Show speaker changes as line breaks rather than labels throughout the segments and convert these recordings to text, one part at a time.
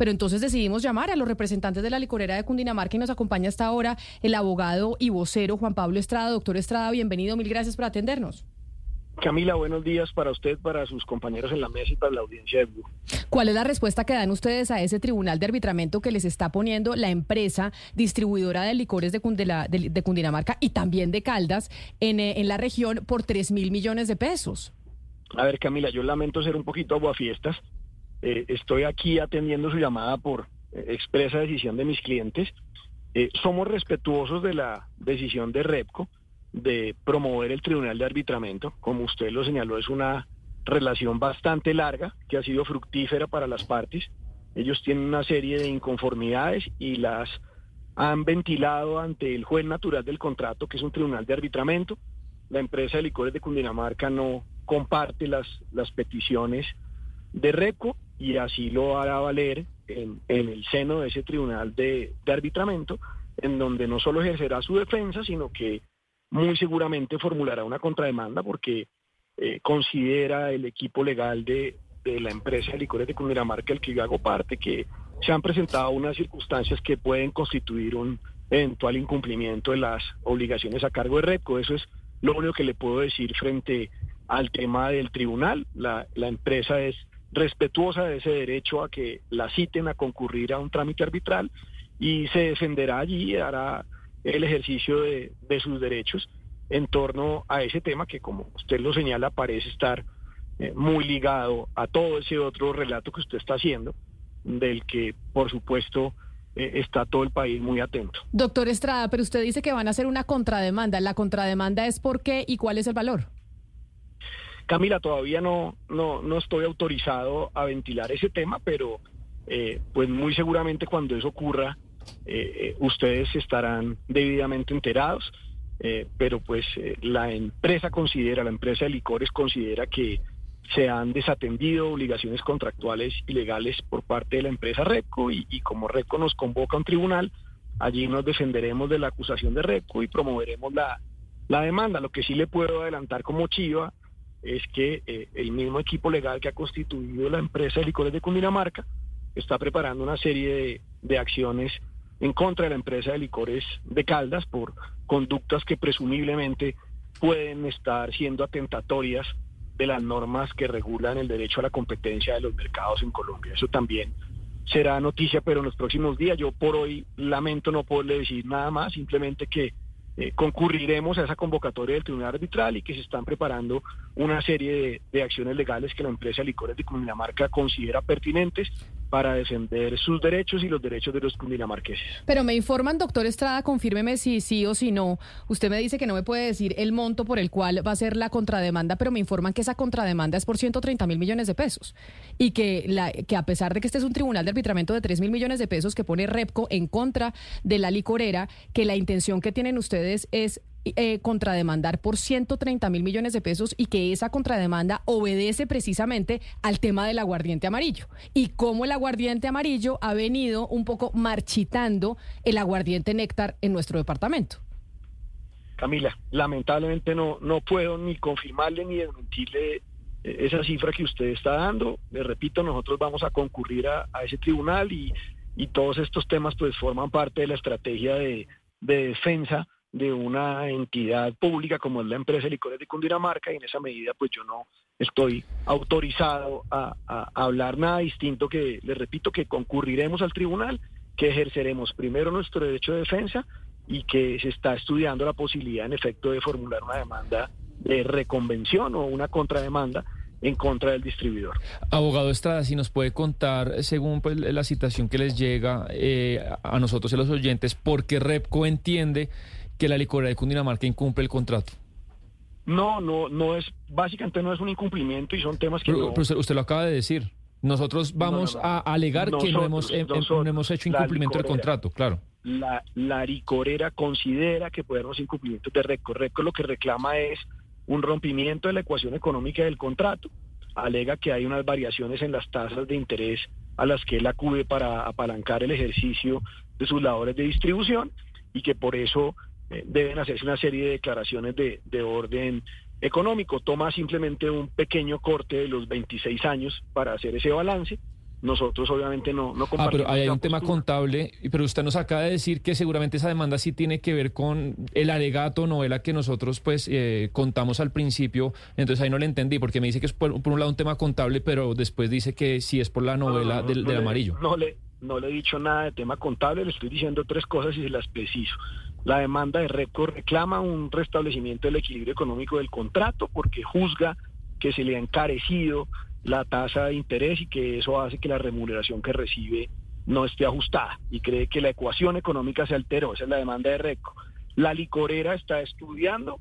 pero entonces decidimos llamar a los representantes de la licorera de Cundinamarca y nos acompaña hasta ahora el abogado y vocero Juan Pablo Estrada. Doctor Estrada, bienvenido, mil gracias por atendernos.
Camila, buenos días para usted, para sus compañeros en la mesa y para la audiencia de Blue.
¿Cuál es la respuesta que dan ustedes a ese tribunal de arbitramiento que les está poniendo la empresa distribuidora de licores de, Cundinamarca y también de Caldas en, eh, en la región por 3 mil millones de pesos?
A ver, Camila, yo lamento ser un poquito aguafiestas. Eh, estoy aquí atendiendo su llamada por eh, expresa decisión de mis clientes. somos respetuosos de la decisión de REPCO de promover el Tribunal de Arbitramiento. Como usted lo señaló, es una relación bastante larga que ha sido fructífera para las partes. Ellos tienen una serie de inconformidades y las han ventilado ante el juez natural del contrato, que es un tribunal de arbitramiento. La empresa de licores de Cundinamarca no comparte las, las peticiones de RECO y así lo hará valer en, el seno de ese tribunal de, de arbitramiento, en donde no solo ejercerá su defensa, sino que muy seguramente formulará una contrademanda porque eh, considera el equipo legal de, la empresa de licores de Cundinamarca, el que yo hago parte, que se han presentado unas circunstancias que pueden constituir un eventual incumplimiento de las obligaciones a cargo de REPCO. Eso es lo único que le puedo decir frente al tema del tribunal. La, la empresa es respetuosa de ese derecho a que la citen a concurrir a un trámite arbitral y se defenderá allí, hará el ejercicio de, sus derechos en torno a ese tema que, como usted lo señala, parece estar eh, muy ligado a todo ese otro relato que usted está haciendo, del que, por supuesto, eh, está todo el país muy atento.
Doctor Estrada, pero usted dice que van a hacer una contrademanda. ¿La contrademanda es por qué y cuál es el valor?
Camila, todavía no, no, no estoy autorizado a ventilar ese tema, pero eh, pues muy seguramente cuando eso ocurra, eh, eh, ustedes estarán debidamente enterados, pero pues la empresa considera, la empresa de licores considera que se han desatendido obligaciones contractuales y legales por parte de la empresa RECO y, como RECO nos convoca a un tribunal, allí nos defenderemos de la acusación de RECO y promoveremos la, la demanda. Lo que sí le puedo adelantar como chiva es que el mismo equipo legal que ha constituido la empresa de licores de Cundinamarca está preparando una serie de, de acciones en contra de la empresa de licores de Caldas por conductas que presumiblemente pueden estar siendo atentatorias de las normas que regulan el derecho a la competencia de los mercados en Colombia. Eso también será noticia, pero en los próximos días yo por hoy lamento no poderle decir nada más, simplemente que eh, concurriremos a esa convocatoria del Tribunal Arbitral y que se están preparando una serie de, acciones legales que la empresa Licores de Cundinamarca considera pertinentes para defender sus derechos y los derechos de los cundinamarqueses.
Pero me informan, doctor Estrada, confírmeme si sí o si no. Usted me dice que no me puede decir el monto por el cual va a ser la contrademanda, pero me informan que esa contrademanda es por 130 mil millones de pesos y que, la, que a pesar de que este es un tribunal de arbitramiento de 3 mil millones de pesos que pone REPCO en contra de la licorera, que la intención que tienen ustedes es eh, contrademandar por 130 mil millones de pesos y que esa contrademanda obedece precisamente al tema del aguardiente amarillo y cómo el aguardiente amarillo ha venido un poco marchitando el aguardiente néctar en nuestro departamento.
Camila, lamentablemente no, no puedo ni confirmarle ni desmentirle eh, esa cifra que usted está dando. Le repito, nosotros vamos a concurrir a, ese tribunal y, y, todos estos temas pues forman parte de la estrategia de, de defensa de una entidad pública como es la empresa licores de Cundinamarca y en esa medida pues yo no estoy autorizado a, hablar nada distinto que, les repito, que concurriremos al tribunal, que ejerceremos primero nuestro derecho de defensa y que se está estudiando la posibilidad en efecto de formular una demanda de reconvención o una contrademanda en contra del distribuidor.
Abogado Estrada, si nos puede contar, según pues, la citación que les llega eh, a nosotros y a los oyentes, por qué REPCO entiende que la licorera de Cundinamarca incumple el contrato.
No, no, no es, básicamente no es un incumplimiento y son temas que
pero, usted, lo acaba de decir. Nosotros vamos a alegar que no hemos, em, em, no hemos hecho incumplimiento del contrato, claro.
La, la licorera considera que puede haber incumplimientos de RECO. RECO lo que reclama es un rompimiento de la ecuación económica del contrato. Alega que hay unas variaciones en las tasas de interés a las que él acude para apalancar el ejercicio de sus labores de distribución y que por eso eh, deben hacerse una serie de declaraciones de, de orden económico. Toma simplemente un pequeño corte de los 26 años para hacer ese balance nosotros obviamente no, no
Ah, pero hay un tema contable, pero usted nos acaba de decir que seguramente esa demanda sí tiene que ver con el alegato novela que nosotros pues eh, contamos al principio, entonces ahí no le entendí, porque me dice que es por, un lado un tema contable, pero después dice que sí es por la novela del, amarillo.
No le, no le he dicho nada de tema contable, le estoy diciendo tres cosas y se las preciso. La demanda de récord reclama un restablecimiento del equilibrio económico del contrato porque juzga que se le ha encarecido la tasa de interés y que eso hace que la remuneración que recibe no esté ajustada y cree que la ecuación económica se alteró. Esa es la demanda de RECO. La licorera está estudiando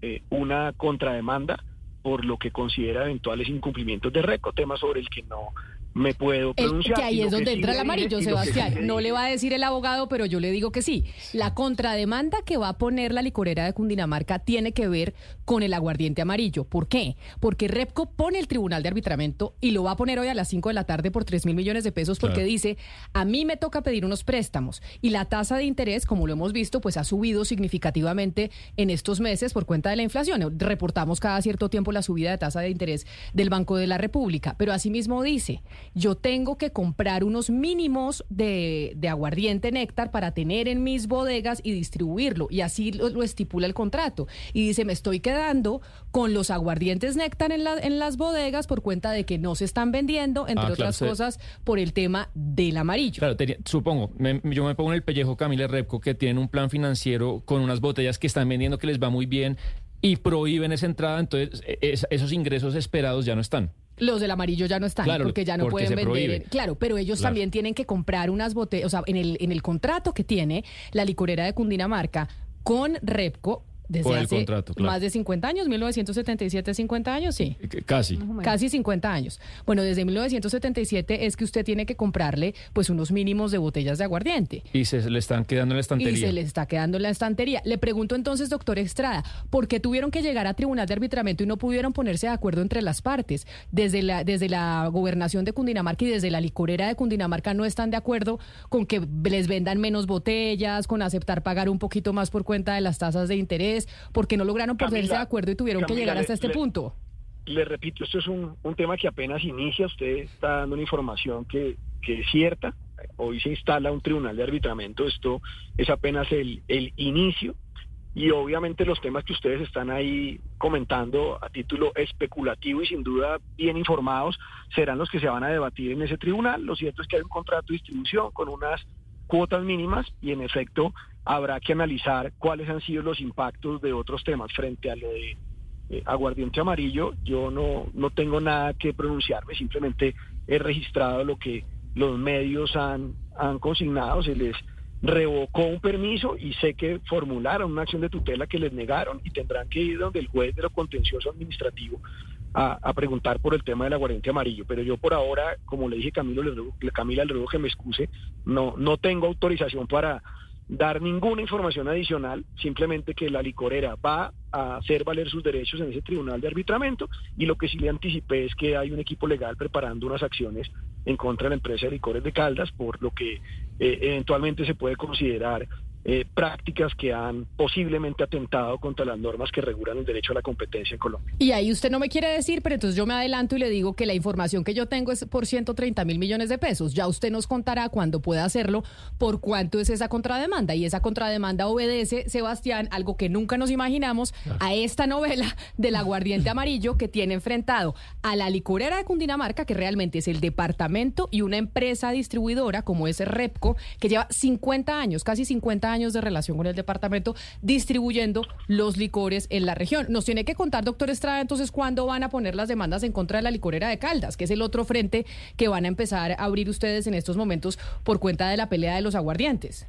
eh, una contrademanda por lo que considera eventuales incumplimientos de RECO, tema sobre el que no me puedo pronunciar.
que ahí es donde entra el amarillo, Sebastián. No le va a decir el abogado, pero yo le digo que sí. La contrademanda que va a poner la licorera de Cundinamarca tiene que ver con el aguardiente amarillo. ¿Por qué? Porque Repco pone el tribunal de arbitramiento y lo va a poner hoy a las 5 de la tarde por 3 mil millones de pesos porque dice, a mí me toca pedir unos préstamos y la tasa de interés, como lo hemos visto, pues ha subido significativamente en estos meses por cuenta de la inflación. Reportamos cada cierto tiempo la subida de tasa de interés del Banco de la República, pero asimismo dice, yo tengo que comprar unos mínimos de, aguardiente néctar para tener en mis bodegas y distribuirlo. Y así lo, estipula el contrato. Y dice, me estoy quedando con los aguardientes néctar en, en las bodegas por cuenta de que no se están vendiendo, entre ah, otras cosas, por el tema del amarillo.
Claro, supongo, yo me pongo en el pellejo Camila Repco que tienen un plan financiero con unas botellas que están vendiendo que les va muy bien y prohíben esa entrada, entonces e, esos ingresos esperados ya no están.
Los del amarillo ya no están, porque ya no pueden vender. Claro, pero ellos también tienen que comprar unas botellas, o sea, en el, en el contrato que tiene la licorera de Cundinamarca con Repco, desde hace más de 50 años, 1977, 50 años, sí.
Casi.
Casi 50 años. Bueno, desde 1977 es que usted tiene que comprarle pues unos mínimos de botellas de aguardiente.
Y se le están quedando en la estantería.
Y se le está quedando en la estantería. Le pregunto entonces, doctor Estrada, ¿por qué tuvieron que llegar a tribunal de arbitramiento y no pudieron ponerse de acuerdo entre las partes? Desde la, desde la gobernación de Cundinamarca y desde la licorera de Cundinamarca no están de acuerdo con que les vendan menos botellas, con aceptar pagar un poquito más por cuenta de las tasas de interés porque no lograron ponerse de acuerdo y tuvieron que llegar hasta este punto.
Le repito, esto es un, tema que apenas inicia, usted está dando una información que, es cierta, hoy se instala un tribunal de arbitramiento, esto es apenas el, el inicio y obviamente los temas que ustedes están ahí comentando a título especulativo y sin duda bien informados serán los que se van a debatir en ese tribunal. Lo cierto es que hay un contrato de distribución con unas cuotas mínimas y en efecto habrá que analizar cuáles han sido los impactos de otros temas frente a lo de eh, aguardiente amarillo. Yo no, no tengo nada que pronunciarme, simplemente he registrado lo que los medios han, han consignado, se les revocó un permiso y sé que formularon una acción de tutela que les negaron y tendrán que ir donde el juez de lo contencioso administrativo a, preguntar por el tema del aguardiente amarillo. Pero yo por ahora, como le dije Camilo, le, Camila, le ruego que me excuse, no, no tengo autorización para dar ninguna información adicional, simplemente que la licorera va a hacer valer sus derechos en ese tribunal de arbitramiento y lo que sí le anticipé es que hay un equipo legal preparando unas acciones en contra de la empresa de licores de Caldas, por lo que eh, eventualmente se puede considerar eh, prácticas que han posiblemente atentado contra las normas que regulan el derecho a la competencia en Colombia.
Y ahí usted no me quiere decir, pero entonces yo me adelanto y le digo que la información que yo tengo es por 130 mil millones de pesos. Ya usted nos contará cuando pueda hacerlo por cuánto es esa contrademanda. Y esa contrademanda obedece, Sebastián, algo que nunca nos imaginamos, a esta novela del aguardiente amarillo que tiene enfrentado a la licorera de Cundinamarca, que realmente es el departamento y una empresa distribuidora como es Repco, que lleva 50 años, casi 50 años de relación con el departamento distribuyendo los licores en la región. Nos tiene que contar, doctor Estrada, entonces, cuándo van a poner las demandas en contra de la licorera de Caldas, que es el otro frente que van a empezar a abrir ustedes en estos momentos por cuenta de la pelea de los aguardientes.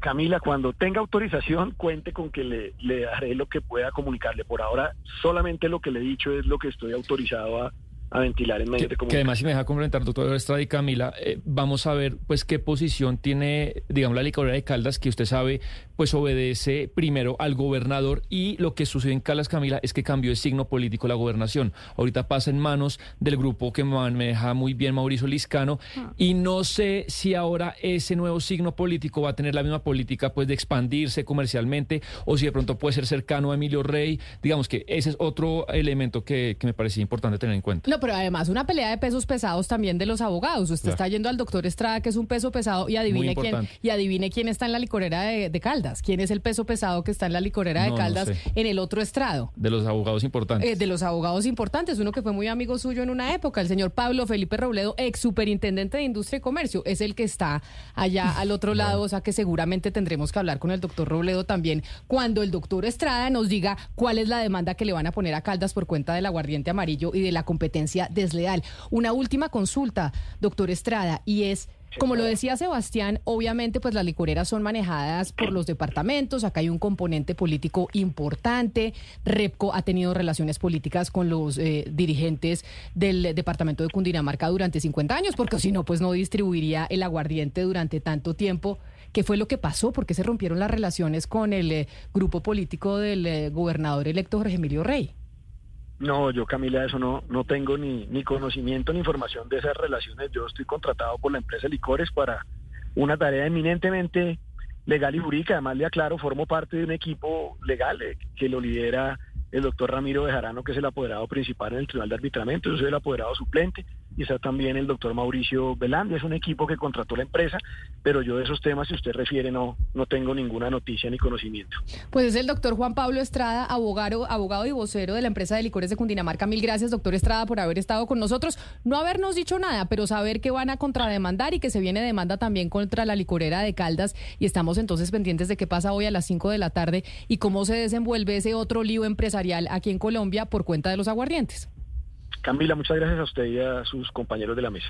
Camila, cuando tenga autorización, cuente con que le, le daré lo que pueda comunicarle. Por ahora, solamente lo que le he dicho es lo que estoy autorizado a, a ventilar en medios de comunicación.
Que además, si me deja complementar, doctor Estrada y Camila, eh, vamos a ver pues qué posición tiene, digamos, la licorera de Caldas, que usted sabe, pues obedece primero al gobernador y lo que sucede en Calas Camila es que cambió de signo político la gobernación. Ahorita pasa en manos del grupo que maneja muy bien Mauricio Liscano ah. y no sé si ahora ese nuevo signo político va a tener la misma política pues de expandirse comercialmente o si de pronto puede ser cercano a Emilio Rey. Digamos que ese es otro elemento que, me parecía importante tener en cuenta.
No, pero además una pelea de pesos pesados también de los abogados. Usted está yendo al doctor Estrada, que es un peso pesado, y adivine quién, y adivine quién está en la licorera de, Caldas. ¿Quién es el peso pesado que está en la licorera de Caldas en el otro estrado?
De los abogados importantes.
Eh, de los abogados importantes. Uno que fue muy amigo suyo en una época, el señor Pablo Felipe Robledo, ex superintendente de Industria y Comercio, es el que está allá al otro lado. O sea que seguramente tendremos que hablar con el doctor Robledo también cuando el doctor Estrada nos diga cuál es la demanda que le van a poner a Caldas por cuenta del aguardiente amarillo y de la competencia desleal. Una última consulta, doctor Estrada, y es... Como lo decía Sebastián, obviamente pues las licoreras son manejadas por los departamentos, acá hay un componente político importante, Repco ha tenido relaciones políticas con los eh, dirigentes del departamento de Cundinamarca durante 50 años, porque si no pues no distribuiría el aguardiente durante tanto tiempo. ¿Qué fue lo que pasó? ¿Por qué se rompieron las relaciones con el eh, grupo político del eh, gobernador electo Jorge Emilio Rey?
No, yo Camila, eso no, no tengo ni, ni conocimiento ni información de esas relaciones. Yo estoy contratado por la empresa Licores para una tarea eminentemente legal y jurídica. Además, le aclaro, formo parte de un equipo legal eh, que lo lidera el doctor Ramiro Bejarano, que es el apoderado principal en el Tribunal de Arbitramiento. Yo soy el apoderado suplente y está también el doctor Mauricio Belandi, es un equipo que contrató la empresa, pero yo de esos temas, si usted refiere, no, no tengo ninguna noticia ni conocimiento.
Pues es el doctor Juan Pablo Estrada, abogado, abogado y vocero de la empresa de licores de Cundinamarca. Mil gracias, doctor Estrada, por haber estado con nosotros. No habernos dicho nada, pero saber que van a contrademandar y que se viene demanda también contra la licorera de Caldas. Y estamos entonces pendientes de qué pasa hoy a las 5 de la tarde y cómo se desenvuelve ese otro lío empresarial aquí en Colombia por cuenta de los aguardientes.
Camila, muchas gracias a usted y a sus compañeros de la mesa.